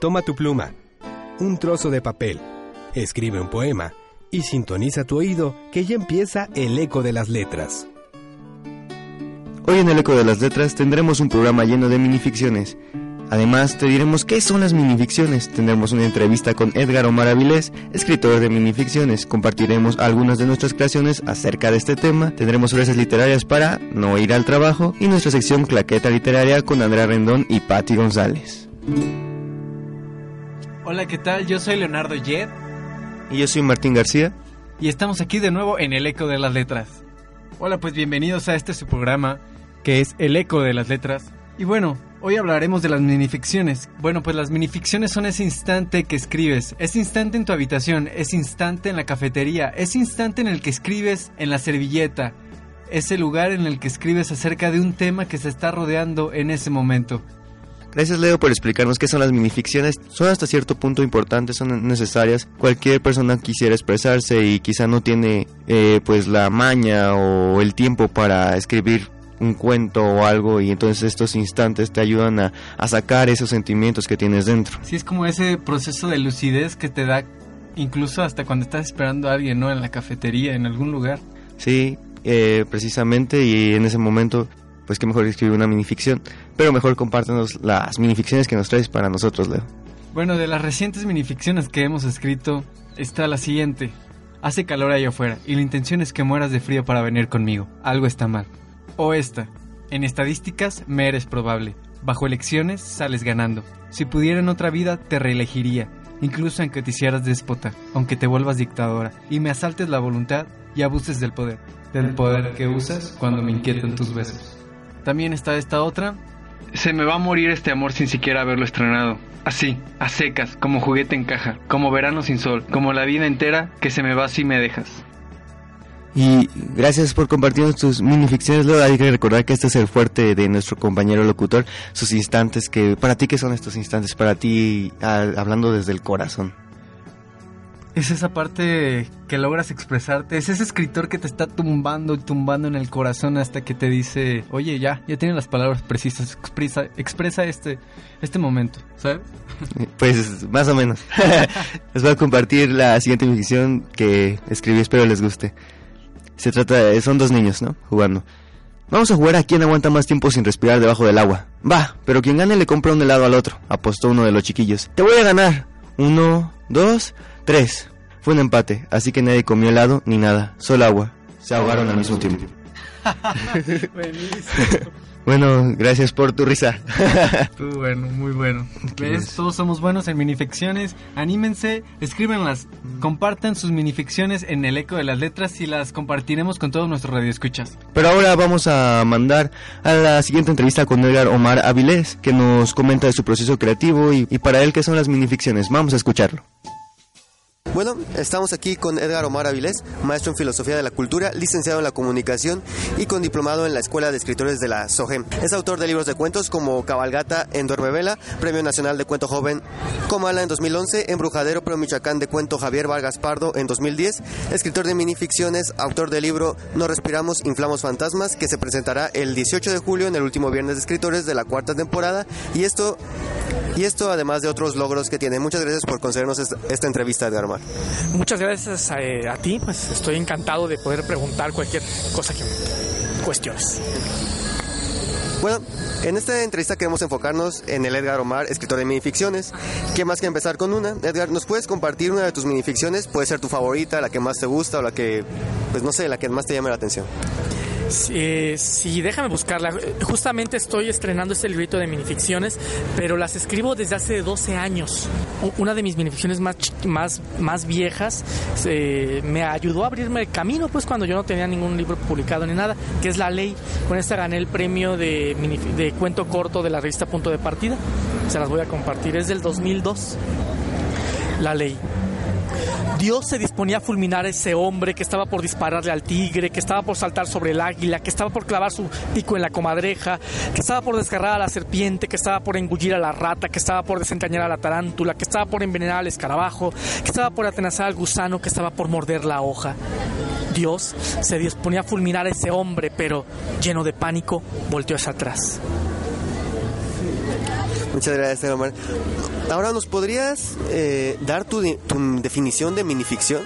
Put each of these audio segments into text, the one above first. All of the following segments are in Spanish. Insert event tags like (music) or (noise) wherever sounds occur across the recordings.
Toma tu pluma, un trozo de papel, escribe un poema y sintoniza tu oído que ya empieza el eco de las letras. Hoy en el eco de las letras tendremos un programa lleno de minificciones. Además, te diremos qué son las minificciones. Tendremos una entrevista con Edgar Omar Avilés, escritor de minificciones. Compartiremos algunas de nuestras creaciones acerca de este tema. Tendremos frases literarias para no ir al trabajo y nuestra sección Claqueta Literaria con Andrea Rendón y Patti González. Hola, ¿qué tal? Yo soy Leonardo Yed. Y yo soy Martín García. Y estamos aquí de nuevo en el eco de las letras. Hola, pues bienvenidos a este su programa que es el eco de las letras. Y bueno, hoy hablaremos de las minificciones. Bueno, pues las minificciones son ese instante que escribes, ese instante en tu habitación, ese instante en la cafetería, ese instante en el que escribes en la servilleta, ese lugar en el que escribes acerca de un tema que se está rodeando en ese momento. Gracias Leo por explicarnos qué son las minificciones. Son hasta cierto punto importantes, son necesarias. Cualquier persona quisiera expresarse y quizá no tiene eh, pues la maña o el tiempo para escribir un cuento o algo y entonces estos instantes te ayudan a, sacar esos sentimientos que tienes dentro. Sí, es como ese proceso de lucidez que te da incluso hasta cuando estás esperando a alguien, ¿no? En la cafetería, en algún lugar. Sí, eh, precisamente y en ese momento pues qué mejor escribir una minificción, pero mejor compártenos las minificciones que nos traes para nosotros, Leo. Bueno, de las recientes minificciones que hemos escrito está la siguiente. Hace calor ahí afuera y la intención es que mueras de frío para venir conmigo. Algo está mal. O esta. En estadísticas me eres probable. Bajo elecciones sales ganando. Si pudiera en otra vida te reelegiría, incluso aunque te hicieras déspota, aunque te vuelvas dictadora y me asaltes la voluntad y abuses del poder, del poder que usas cuando me inquietan tus besos. También está esta otra. Se me va a morir este amor sin siquiera haberlo estrenado. Así, a secas, como juguete en caja, como verano sin sol, como la vida entera que se me va si me dejas. Y gracias por compartir tus minificciones. Luego hay que recordar que este es el fuerte de nuestro compañero locutor, sus instantes que para ti qué son estos instantes para ti hablando desde el corazón. Es esa parte que logras expresarte, es ese escritor que te está tumbando y tumbando en el corazón hasta que te dice, oye, ya, ya tiene las palabras precisas, expresa, expresa este, este momento, ¿sabes? (laughs) Pues más o menos. (laughs) Les voy a compartir la siguiente minificción que escribí, espero les guste. Se trata de, son dos niños, ¿no? Jugando. Vamos a jugar a quien aguanta más tiempo sin respirar debajo del agua. Va, pero quien gane le compra un helado al otro, apostó uno de los chiquillos. Te voy a ganar. Uno, dos, tres. Fue un empate, así que nadie comió helado ni nada, solo agua. Se ahogaron al mismo tiempo. (laughs) Buenísimo. Bueno, gracias por tu risa. (laughs) Muy bueno, muy bueno. ¿Ves? Todos somos buenos en minificciones. Anímense, escríbenlas, compartan sus minificciones en el eco de las letras y las compartiremos con todos nuestros radioescuchas. Pero ahora vamos a mandar a la siguiente entrevista con Edgar Omar Avilés, que nos comenta de su proceso creativo y, y para él qué son las minificciones. Vamos a escucharlo. Bueno, estamos aquí con Edgar Omar Avilés, maestro en Filosofía de la Cultura, licenciado en la Comunicación y con diplomado en la Escuela de Escritores de la SOGEM. Es autor de libros de cuentos como Cabalgata en Duermevela, Premio Nacional de Cuento Joven Comala en 2011, Embrujadero Premio Michoacán de Cuento Javier Vargas Pardo en 2010, escritor de minificciones, autor del libro No Respiramos, Inflamos Fantasmas, que se presentará el 18 de julio en el último viernes de escritores de la cuarta temporada. Y esto, y esto además de otros logros que tiene. Muchas gracias por concedernos esta, entrevista, Edgar Omar. Muchas gracias eh, a, ti, pues estoy encantado de poder preguntar cualquier cosa que cuestiones. Bueno, en esta entrevista queremos enfocarnos en el Edgar Omar, escritor de minificciones. ¿Qué más que empezar con una? Edgar, ¿nos puedes compartir una de tus minificciones? Puede ser tu favorita, la que más te gusta o la que, pues no sé, la que más te llame la atención. Sí, sí, déjame buscarla. Justamente estoy estrenando este librito de minificciones, pero las escribo desde hace 12 años. Una de mis minificciones más, más, más viejas eh, me ayudó a abrirme el camino, pues cuando yo no tenía ningún libro publicado ni nada, que es La Ley. Con esta gané el premio de, de cuento corto de la revista Punto de Partida. Se las voy a compartir. Es del 2002. La Ley. Dios se disponía a fulminar a ese hombre que estaba por dispararle al tigre, que estaba por saltar sobre el águila, que estaba por clavar su pico en la comadreja, que estaba por desgarrar a la serpiente, que estaba por engullir a la rata, que estaba por desentrañar a la tarántula, que estaba por envenenar al escarabajo, que estaba por atenazar al gusano, que estaba por morder la hoja. Dios se disponía a fulminar a ese hombre, pero lleno de pánico, volteó hacia atrás. Muchas gracias, Omar. Ahora, ¿nos podrías eh, dar tu, definición de minificción?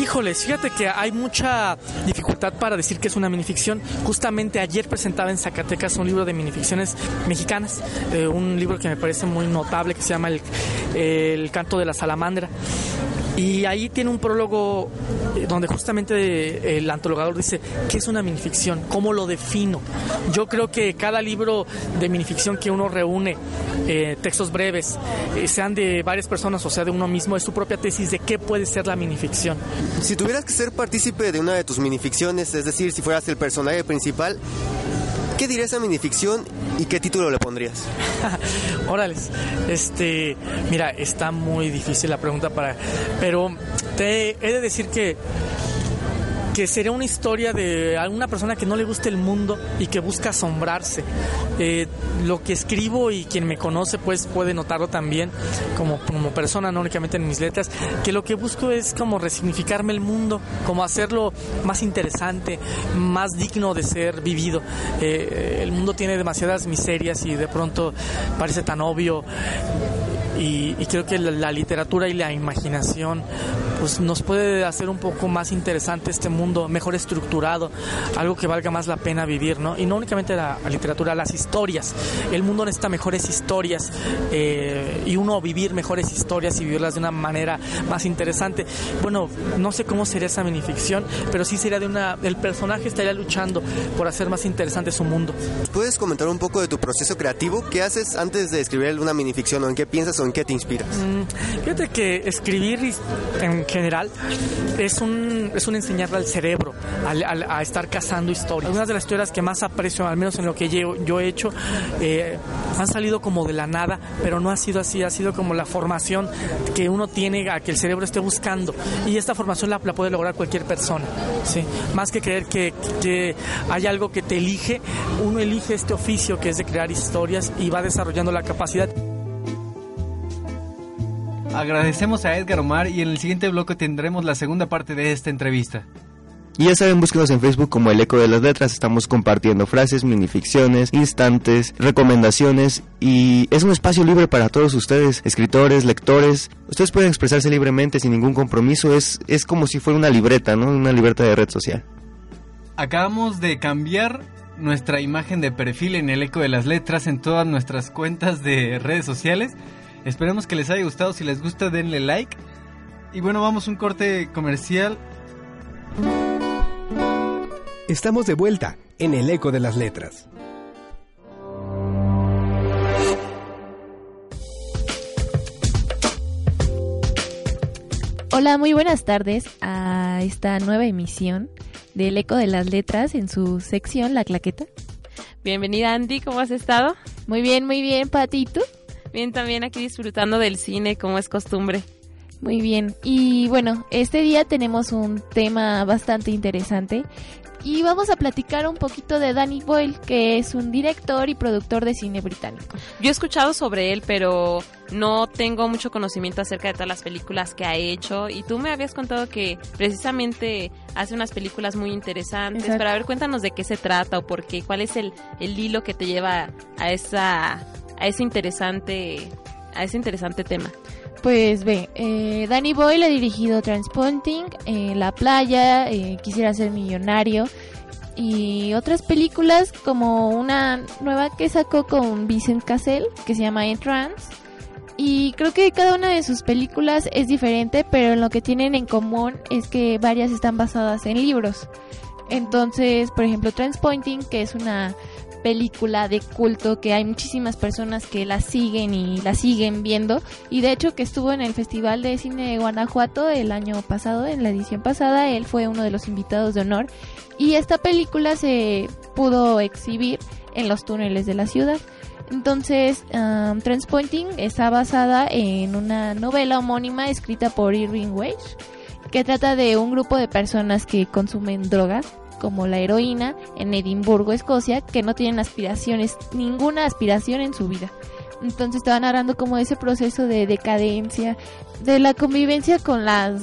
Híjoles, fíjate que hay mucha dificultad para decir que es una minificción. Justamente ayer presentaba en Zacatecas un libro de minificciones mexicanas, eh, un libro que me parece muy notable que se llama el Canto de la Salamandra. Y ahí tiene un prólogo eh, donde justamente eh, el antologador dice qué es una minificción, cómo lo defino. Yo creo que cada libro de minificción que uno reúne, eh, textos breves, sean de varias personas o sea de uno mismo, es su propia tesis de qué puede ser la minificción. Si tuvieras que ser partícipe de una de tus minificciones, es decir, si fueras el personaje principal, ¿Qué dirías esa minificción y qué título le pondrías? (laughs) Órales, este, mira, está muy difícil la pregunta para, pero te he de decir que que sería una historia de alguna persona que no le gusta el mundo y que busca asombrarse. Eh, lo que escribo y quien me conoce pues puede notarlo también como, como persona, no únicamente en mis letras, que lo que busco es como resignificarme el mundo, como hacerlo más interesante, más digno de ser vivido. Eh, el mundo tiene demasiadas miserias y de pronto parece tan obvio y, creo que la, literatura y la imaginación pues nos puede hacer un poco más interesante este mundo, mejor estructurado, algo que valga más la pena vivir, ¿no? Y no únicamente la, literatura, las historias. El mundo necesita mejores historias eh, y uno vivir mejores historias y vivirlas de una manera más interesante. Bueno, no sé cómo sería esa minificción, pero sí sería de una... El personaje estaría luchando por hacer más interesante su mundo. ¿Puedes comentar un poco de tu proceso creativo? ¿Qué haces antes de escribir una minificción o en qué piensas o en qué te inspiras? Mm, fíjate que escribir en general es un, es un enseñarle al cerebro a, estar cazando historias. Algunas de las historias que más aprecio, al menos en lo que yo, yo he hecho, eh, han salido como de la nada, pero no ha sido así, ha sido como la formación que uno tiene a que el cerebro esté buscando. Y esta formación la, puede lograr cualquier persona. ¿sí? Más que creer que, que hay algo que te elige, uno elige este oficio que es de crear historias y va desarrollando la capacidad. Agradecemos a Edgar Omar y en el siguiente bloque tendremos la segunda parte de esta entrevista. Y ya saben, búsquenos en Facebook como El Eco de las Letras. Estamos compartiendo frases, minificciones, instantes, recomendaciones y es un espacio libre para todos ustedes, escritores, lectores. Ustedes pueden expresarse libremente sin ningún compromiso. Es, es como si fuera una libreta, ¿no? Una libreta de red social. Acabamos de cambiar nuestra imagen de perfil en El Eco de las Letras en todas nuestras cuentas de redes sociales. Esperemos que les haya gustado. Si les gusta, denle like. Y bueno, vamos a un corte comercial. Estamos de vuelta en el eco de las letras. Hola, muy buenas tardes a esta nueva emisión del Eco de las Letras en su sección La Claqueta. Bienvenida Andy, ¿cómo has estado? Muy bien, muy bien, Pati, ¿tú? Bien, también aquí disfrutando del cine, como es costumbre. Muy bien. Y bueno, este día tenemos un tema bastante interesante y vamos a platicar un poquito de Danny Boyle, que es un director y productor de cine británico. Yo he escuchado sobre él, pero no tengo mucho conocimiento acerca de todas las películas que ha hecho y tú me habías contado que precisamente hace unas películas muy interesantes. Pero a ver, cuéntanos de qué se trata o por qué, cuál es el, el hilo que te lleva a esa a ese interesante, a ese interesante tema? Pues ve, eh, Danny Boyle ha dirigido Transponting, eh, La Playa, eh, Quisiera ser millonario y otras películas como una nueva que sacó con Vincent Cassell que se llama Entrance. Y creo que cada una de sus películas es diferente, pero lo que tienen en común es que varias están basadas en libros. Entonces, por ejemplo, Transpointing, que es una película de culto que hay muchísimas personas que la siguen y la siguen viendo. Y de hecho que estuvo en el Festival de Cine de Guanajuato el año pasado, en la edición pasada, él fue uno de los invitados de honor. Y esta película se pudo exhibir en los túneles de la ciudad. Entonces, um, Transpointing está basada en una novela homónima escrita por Irving Weiss que trata de un grupo de personas que consumen drogas como la heroína en Edimburgo, Escocia, que no tienen aspiraciones, ninguna aspiración en su vida. Entonces estaba narrando como ese proceso de decadencia, de la convivencia con las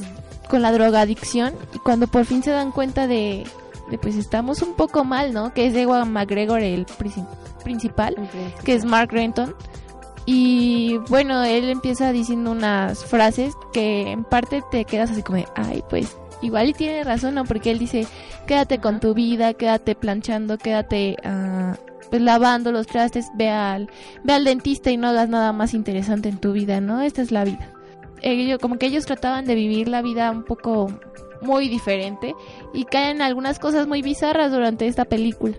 con la drogadicción y cuando por fin se dan cuenta de, pues estamos un poco mal, ¿no? Que es Ewan McGregor el principal, que es Mark Renton Y bueno, él empieza diciendo unas frases que en parte te quedas así como, ay, pues igual y tiene razón, ¿no? Porque él dice, quédate con tu vida, quédate planchando, quédate uh, pues lavando los trastes, ve al, ve al dentista y no hagas nada más interesante en tu vida, ¿no? Esta es la vida. Ellos, como que ellos trataban de vivir la vida un poco muy diferente y caen algunas cosas muy bizarras durante esta película.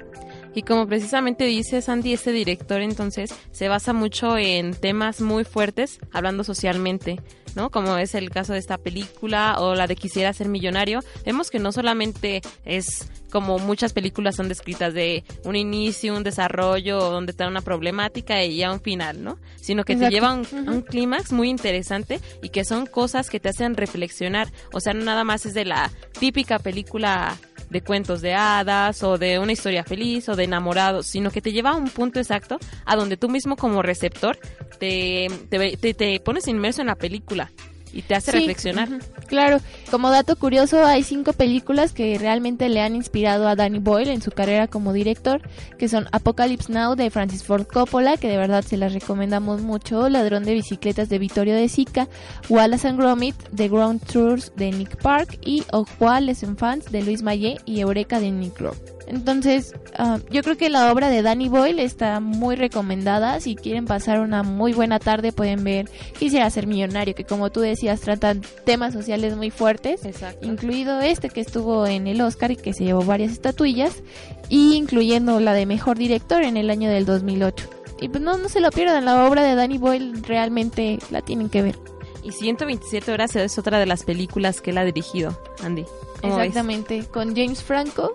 Y como precisamente dice Sandy, este director entonces se basa mucho en temas muy fuertes, hablando socialmente, ¿no? Como es el caso de esta película o la de Quisiera ser millonario. Vemos que no solamente es como muchas películas son descritas de un inicio, un desarrollo, donde está una problemática y ya un final, ¿no? Sino que te lleva a un, clímax muy interesante y que son cosas que te hacen reflexionar. O sea, no nada más es de la típica película de cuentos de hadas o de una historia feliz o de enamorados, sino que te lleva a un punto exacto a donde tú mismo como receptor te, te, te pones inmerso en la película y te hace reflexionar. Claro, como dato curioso, hay cinco películas que realmente le han inspirado a Danny Boyle en su carrera como director, que son Apocalypse Now de Francis Ford Coppola, que de verdad se las recomendamos mucho, Ladrón de bicicletas de Vittorio de Sica, Wallace and Gromit de Ground Tours de Nick Park y Ojua Les Enfants de Luis Maillet y Eureka de Nick Rowe. Entonces, ah, yo creo que la obra de Danny Boyle está muy recomendada. Si quieren pasar una muy buena tarde, pueden ver Quisiera ser millonario, que como tú decías, tratan temas sociales muy fuertes, incluido este que estuvo en el Oscar y que se llevó varias estatuillas, y incluyendo la de mejor director en el año del 2008. Y pues no, no se lo pierdan, la obra de Danny Boyle realmente la tienen que ver. Y 127 horas es otra de las películas que él ha dirigido, Andy. Exactamente, con James Franco.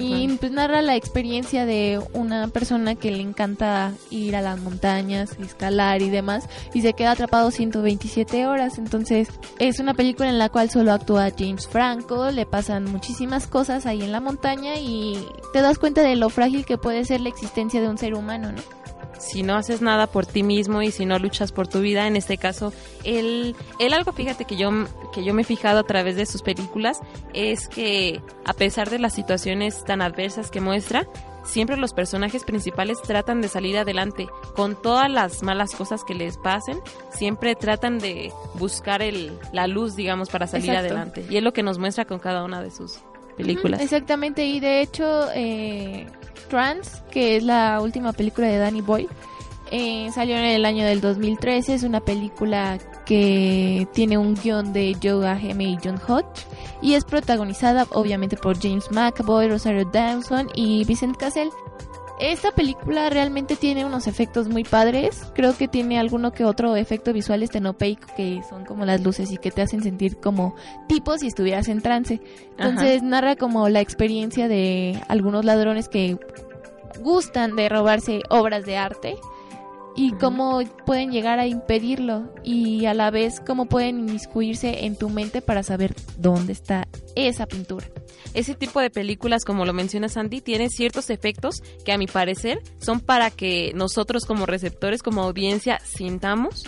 Y pues narra la experiencia de una persona que le encanta ir a las montañas, escalar y demás, y se queda atrapado 127 horas. Entonces, es una película en la cual solo actúa James Franco, le pasan muchísimas cosas ahí en la montaña y te das cuenta de lo frágil que puede ser la existencia de un ser humano, ¿no? Si no haces nada por ti mismo y si no luchas por tu vida, en este caso, él, él algo, fíjate que yo, que yo me he fijado a través de sus películas, es que a pesar de las situaciones tan adversas que muestra, siempre los personajes principales tratan de salir adelante con todas las malas cosas que les pasen, siempre tratan de buscar el, la luz, digamos, para salir adelante. Y es lo que nos muestra con cada una de sus exactamente, y de hecho, eh, Trans, que es la última película de Danny Boy, eh, salió en el año del 2013. Es una película que tiene un guion de Joe Aheme y John Hodge y es protagonizada obviamente por James McAvoy, Rosario Dawson y Vincent Cassell. Esta película realmente tiene unos efectos muy padres. Creo que tiene alguno que otro efecto visual estenopeico que son como las luces y que te hacen sentir como tipo si estuvieras en trance. Entonces narra como la experiencia de algunos ladrones que gustan de robarse obras de arte y cómo pueden llegar a impedirlo y a la vez cómo pueden inmiscuirse en tu mente para saber dónde está esa pintura. Ese tipo de películas, como lo menciona Sandy, tiene ciertos efectos que a mi parecer son para que nosotros como receptores, como audiencia, sintamos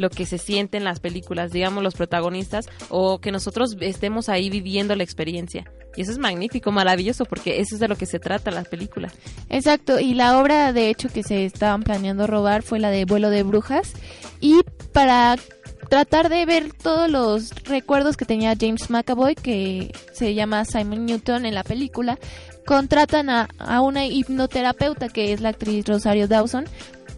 lo que se siente en las películas, digamos los protagonistas, o que nosotros estemos ahí viviendo la experiencia. Y eso es magnífico, maravilloso, porque eso es de lo que se trata la película. Exacto, y la obra de hecho que se estaban planeando robar fue la de Vuelo de Brujas. Y para tratar de ver todos los recuerdos que tenía James McAvoy, que se llama Simon Newton en la película, contratan a, a una hipnoterapeuta que es la actriz Rosario Dawson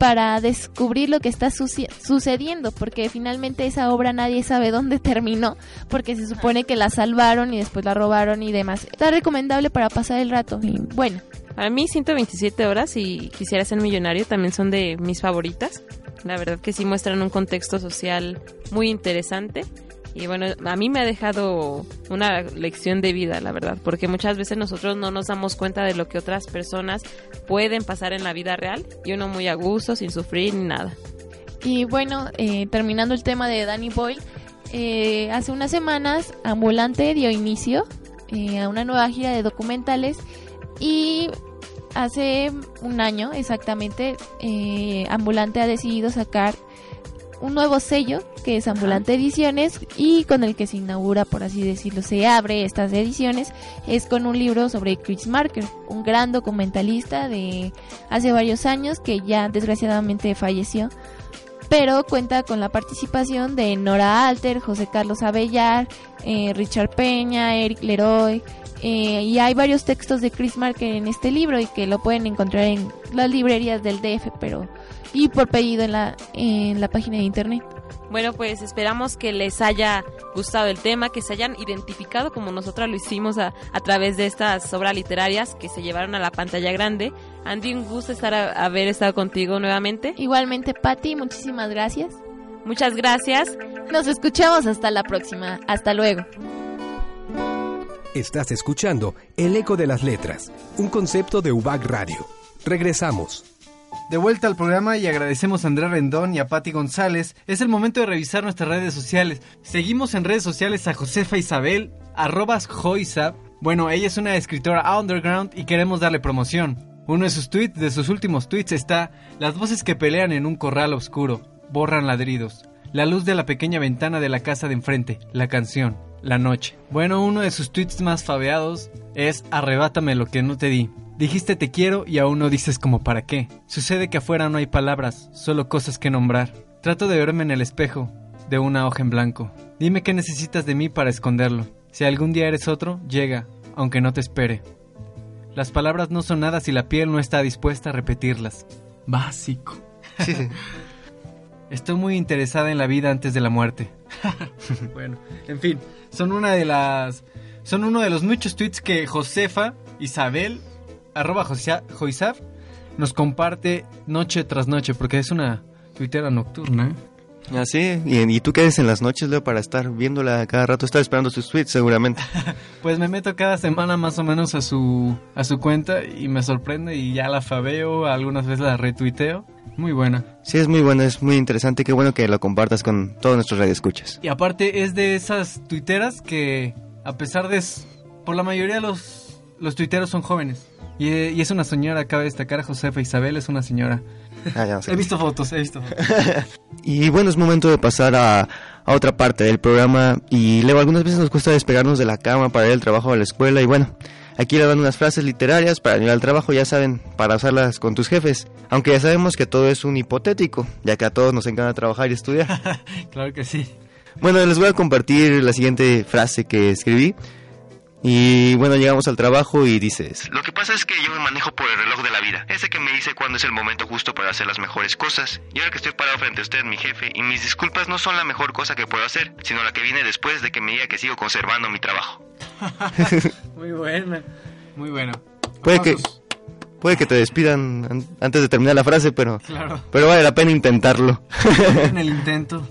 para descubrir lo que está sucediendo, porque finalmente esa obra nadie sabe dónde terminó, porque se supone que la salvaron y después la robaron y demás. Está recomendable para pasar el rato. Y bueno. Para mí 127 horas y quisiera ser millonario también son de mis favoritas. La verdad que sí muestran un contexto social muy interesante y bueno, a mí me ha dejado una lección de vida, la verdad, porque muchas veces nosotros no nos damos cuenta de lo que otras personas pueden pasar en la vida real y uno muy a gusto, sin sufrir ni nada. Y bueno, eh, terminando el tema de Danny Boyle, eh, hace unas semanas Ambulante dio inicio eh, a una nueva gira de documentales y hace un año exactamente Ambulante ha decidido sacar un nuevo sello que es Ambulante Ediciones y con el que se inaugura, por así decirlo, se abre estas ediciones, es con un libro sobre Chris Marker, un gran documentalista de hace varios años que ya desgraciadamente falleció. pero cuenta con la participación de Nora Alter, José Carlos Abellar, eh, Richard Peña, Eric Leroy, eh, y hay varios textos de Chris Marker en este libro y que lo pueden encontrar en las librerías del DF, pero y por pedido en la, en la página de internet. Bueno, pues esperamos que les haya gustado el tema, que se hayan identificado como nosotros lo hicimos a, a través de estas obras literarias que se llevaron a la pantalla grande. Andy, un gusto estar haber estado contigo nuevamente. Igualmente, Patti, muchísimas gracias. Muchas gracias. Nos escuchamos hasta la próxima. Hasta luego. Estás escuchando El Eco de las Letras, un concepto de UBAC Radio. Regresamos. De vuelta al programa y agradecemos a Andrea Rendón y a Patti González. Es el momento de revisar nuestras redes sociales. Seguimos en redes sociales a Josefa Isabel, arrobas Joisa. Bueno, ella es una escritora underground y queremos darle promoción. Uno de sus tweets, de sus últimos tweets está Las voces que pelean en un corral oscuro, borran ladridos. La luz de la pequeña ventana de la casa de enfrente, la canción, la noche. Bueno, uno de sus tweets más fabeados es Arrebátame lo que no te di. Dijiste te quiero y aún no dices como para qué. Sucede que afuera no hay palabras, solo cosas que nombrar. Trato de verme en el espejo, de una hoja en blanco. Dime qué necesitas de mí para esconderlo. Si algún día eres otro, llega, aunque no te espere. Las palabras no son nada si la piel no está dispuesta a repetirlas. Básico. (laughs) Estoy muy interesada en la vida antes de la muerte. (laughs) bueno, en fin, son una de las son uno de los muchos tweets que Josefa Isabel arroba Joisaf nos comparte noche tras noche, porque es una tuitera nocturna. Ah, sí, ¿Y, tú qué haces en las noches, Leo, para estar viéndola cada rato? Estás esperando sus tweets, seguramente. (laughs) pues me meto cada semana más o menos a su, a su cuenta y me sorprende y ya la fabeo, algunas veces la retuiteo. Muy buena. Sí, es muy buena, es muy interesante. Qué bueno que lo compartas con todos nuestros radioescuchas. Y aparte es de esas tuiteras que, a pesar de... Por la mayoría de los, los tuiteros son jóvenes. Y, es una señora, cabe destacar, Josefa Isabel es una señora. Ah, he visto fotos, he visto fotos. (laughs) y bueno, es momento de pasar a, a, otra parte del programa. Y luego algunas veces nos cuesta despegarnos de la cama para ir al trabajo a la escuela. Y bueno, aquí le dan unas frases literarias para ir al trabajo, ya saben, para usarlas con tus jefes. Aunque ya sabemos que todo es un hipotético, ya que a todos nos encanta trabajar y estudiar. (laughs) claro que sí. Bueno, les voy a compartir la siguiente frase que escribí. Y bueno, llegamos al trabajo y dices, lo que pasa es que yo me manejo por el reloj de la vida, ese que me dice cuándo es el momento justo para hacer las mejores cosas. Y ahora que estoy parado frente a usted, mi jefe, y mis disculpas no son la mejor cosa que puedo hacer, sino la que viene después de que me diga que sigo conservando mi trabajo. (laughs) muy buena, muy bueno. Puede que, puede que te despidan antes de terminar la frase, pero, pero vale la pena intentarlo. en el (laughs) intento.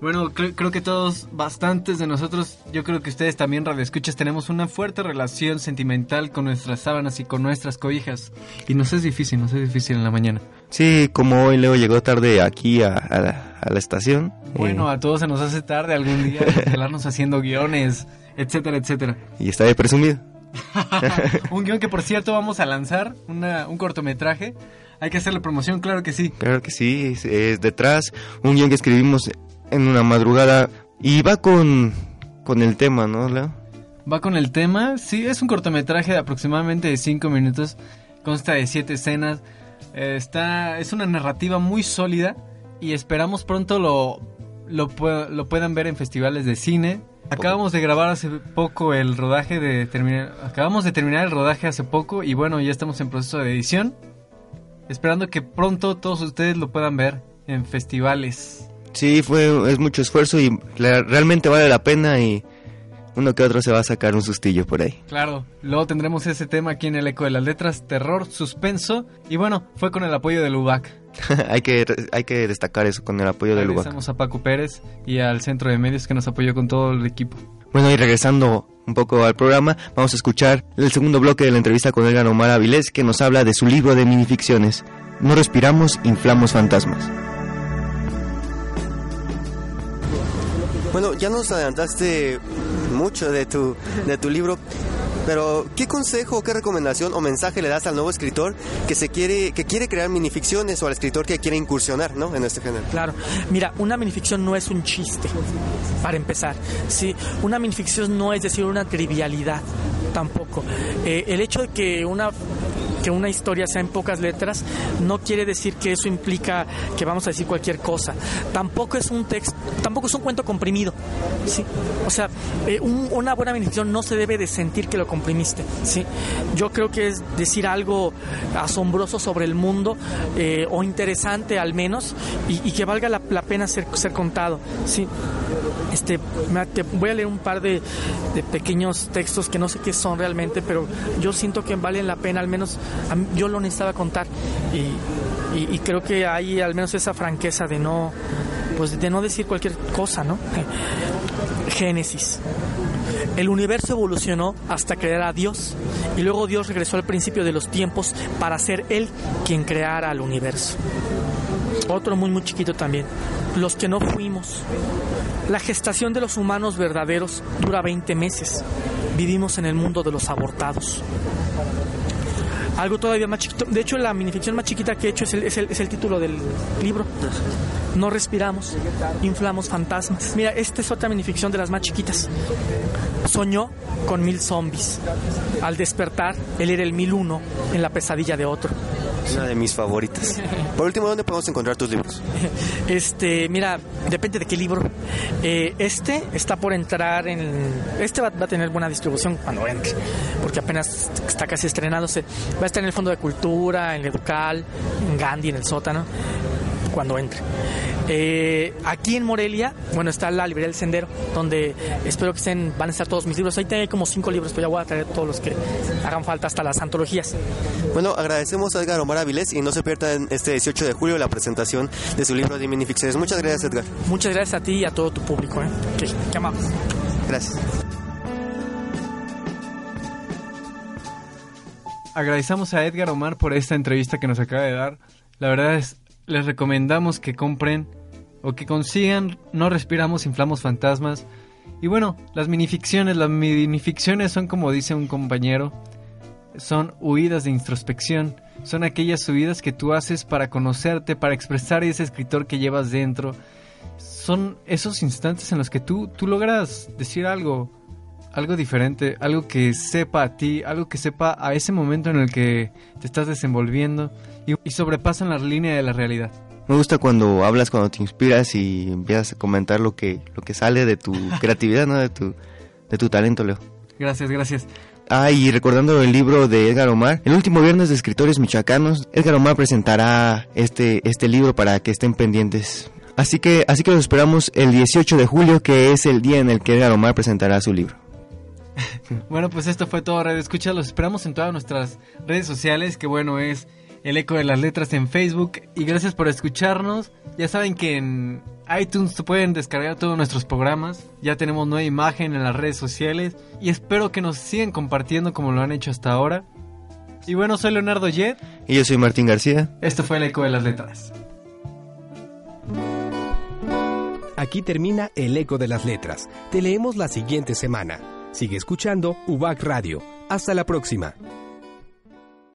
Bueno, creo, que todos, bastantes de nosotros, yo creo que ustedes también, radioescuchas, tenemos una fuerte relación sentimental con nuestras sábanas y con nuestras cobijas. Y nos es difícil, nos es difícil en la mañana. Sí, como hoy Leo llegó tarde aquí a, la, estación. Bueno, eh, a todos se nos hace tarde algún día quedarnos haciendo guiones, etcétera, etcétera. (laughs) Y está de presumido. (laughs) un guion que por cierto vamos a lanzar, un cortometraje. Hay que hacerle promoción, claro que sí. Claro que sí, es detrás. Un guion que escribimos en una madrugada y va con, con el tema, ¿no? Va con el tema, sí, es un cortometraje de aproximadamente de 5 minutos, consta de 7 escenas, está, es una narrativa muy sólida y esperamos pronto lo, lo, lo puedan ver en festivales de cine. Acabamos de grabar hace poco el rodaje de terminar, acabamos de terminar el rodaje hace poco y bueno, ya estamos en proceso de edición, esperando que pronto todos ustedes lo puedan ver en festivales. Sí, fue, es mucho esfuerzo y realmente vale la pena y uno que otro se va a sacar un sustillo por ahí. Claro, luego tendremos ese tema aquí en el Eco de las Letras, terror, suspenso y bueno, fue con el apoyo del UBAC. (laughs) hay, que, hay que destacar eso, con el apoyo del UBAC. Agradecemos a Paco Pérez y al Centro de Medios que nos apoyó con todo el equipo. Bueno, y regresando un poco al programa, vamos a escuchar el segundo bloque de la entrevista con Elga Omar Avilés que nos habla de su libro de minificciones. No respiramos, inflamos fantasmas. Bueno, ya nos adelantaste mucho de tu, de tu libro, pero ¿qué consejo, qué recomendación o mensaje le das al nuevo escritor que se quiere, que quiere crear minificciones o al escritor que quiere incursionar ¿no? en este género? Claro, mira, una minificción no es un chiste, para empezar. Sí, una minificción no es decir una trivialidad, tampoco. Eh, el hecho de que una que una historia sea en pocas letras, no quiere decir que eso implica que vamos a decir cualquier cosa. Tampoco es un texto, tampoco es un cuento comprimido. ¿sí? O sea, eh, una buena minificción no se debe de sentir que lo comprimiste. ¿sí? Yo creo que es decir algo asombroso sobre el mundo eh, o interesante al menos y, que valga la, pena ser, ser contado. ¿sí? Este, te voy a leer un par de, pequeños textos que no sé qué son realmente, pero yo siento que valen la pena, al menos yo lo necesitaba contar y, creo que hay al menos esa franqueza de no, pues de no decir cualquier cosa, ¿no? (laughs) Génesis. El universo evolucionó hasta crear a Dios y luego Dios regresó al principio de los tiempos para ser Él quien creara al universo. Otro muy muy chiquito también. Los que no fuimos. La gestación de los humanos verdaderos dura 20 meses. Vivimos en el mundo de los abortados. Algo todavía más chiquito. De hecho, la minificción más chiquita que he hecho es el, es el, es el título del libro. No respiramos, inflamos fantasmas. Mira, esta es otra minificción de las más chiquitas. Soñó con mil zombies. Al despertar, él era el mil uno en la pesadilla de otro. Una de mis favoritas. (laughs) Por último, ¿dónde podemos encontrar tus libros? Este, mira, depende de qué libro. Eh, este está por entrar en. Este va, a tener buena distribución cuando entre, porque apenas está casi estrenándose. Va a estar en el Fondo de Cultura, en el Educal, en Gandhi, en el sótano, cuando entre. Eh, aquí en Morelia, bueno, está la librería del Sendero, donde espero que estén, van a estar todos mis libros. Ahí hay como cinco libros, pero ya voy a traer todos los que hagan falta, hasta las antologías. Bueno, agradecemos a Edgar Omar Avilés y no se pierdan este 18 de julio la presentación de su libro de minificciones. Muchas gracias, Edgar. Muchas gracias a ti y a todo tu público. ¿eh? Que, que amamos. Gracias. Agradecemos a Edgar Omar por esta entrevista que nos acaba de dar. La verdad es, les recomendamos que compren o que consigan No respiramos, inflamos fantasmas. Y bueno, las minificciones, las minificciones son como dice un compañero, son huidas de introspección, son aquellas huidas que tú haces para conocerte, para expresar ese escritor que llevas dentro. Son esos instantes en los que tú, tú logras decir algo, algo diferente, algo que sepa a ti, algo que sepa a ese momento en el que te estás desenvolviendo y, y sobrepasan la línea de la realidad. Me gusta cuando hablas, cuando te inspiras y empiezas a comentar lo que, lo que sale de tu (laughs) creatividad, ¿no? De tu, de tu talento, Leo. Gracias, gracias. Ah, y recordando el libro de Edgar Omar, el último viernes de escritores michoacanos, Edgar Omar presentará este, este libro para que estén pendientes. Así que, así que los esperamos el 18 de julio, que es el día en el que Edgar Omar presentará su libro. (laughs) bueno, pues esto fue todo, Radio Escucha. Los esperamos en todas nuestras redes sociales, que bueno, es el eco de las letras en Facebook. Y gracias por escucharnos. Ya saben que en iTunes se pueden descargar todos nuestros programas. Ya tenemos nueva imagen en las redes sociales. Y espero que nos sigan compartiendo como lo han hecho hasta ahora. Y bueno, soy Leonardo Jet. Y yo soy Martín García. Esto fue el eco de las letras. Aquí termina el eco de las letras. Te leemos la siguiente semana. Sigue escuchando UBAC Radio. Hasta la próxima.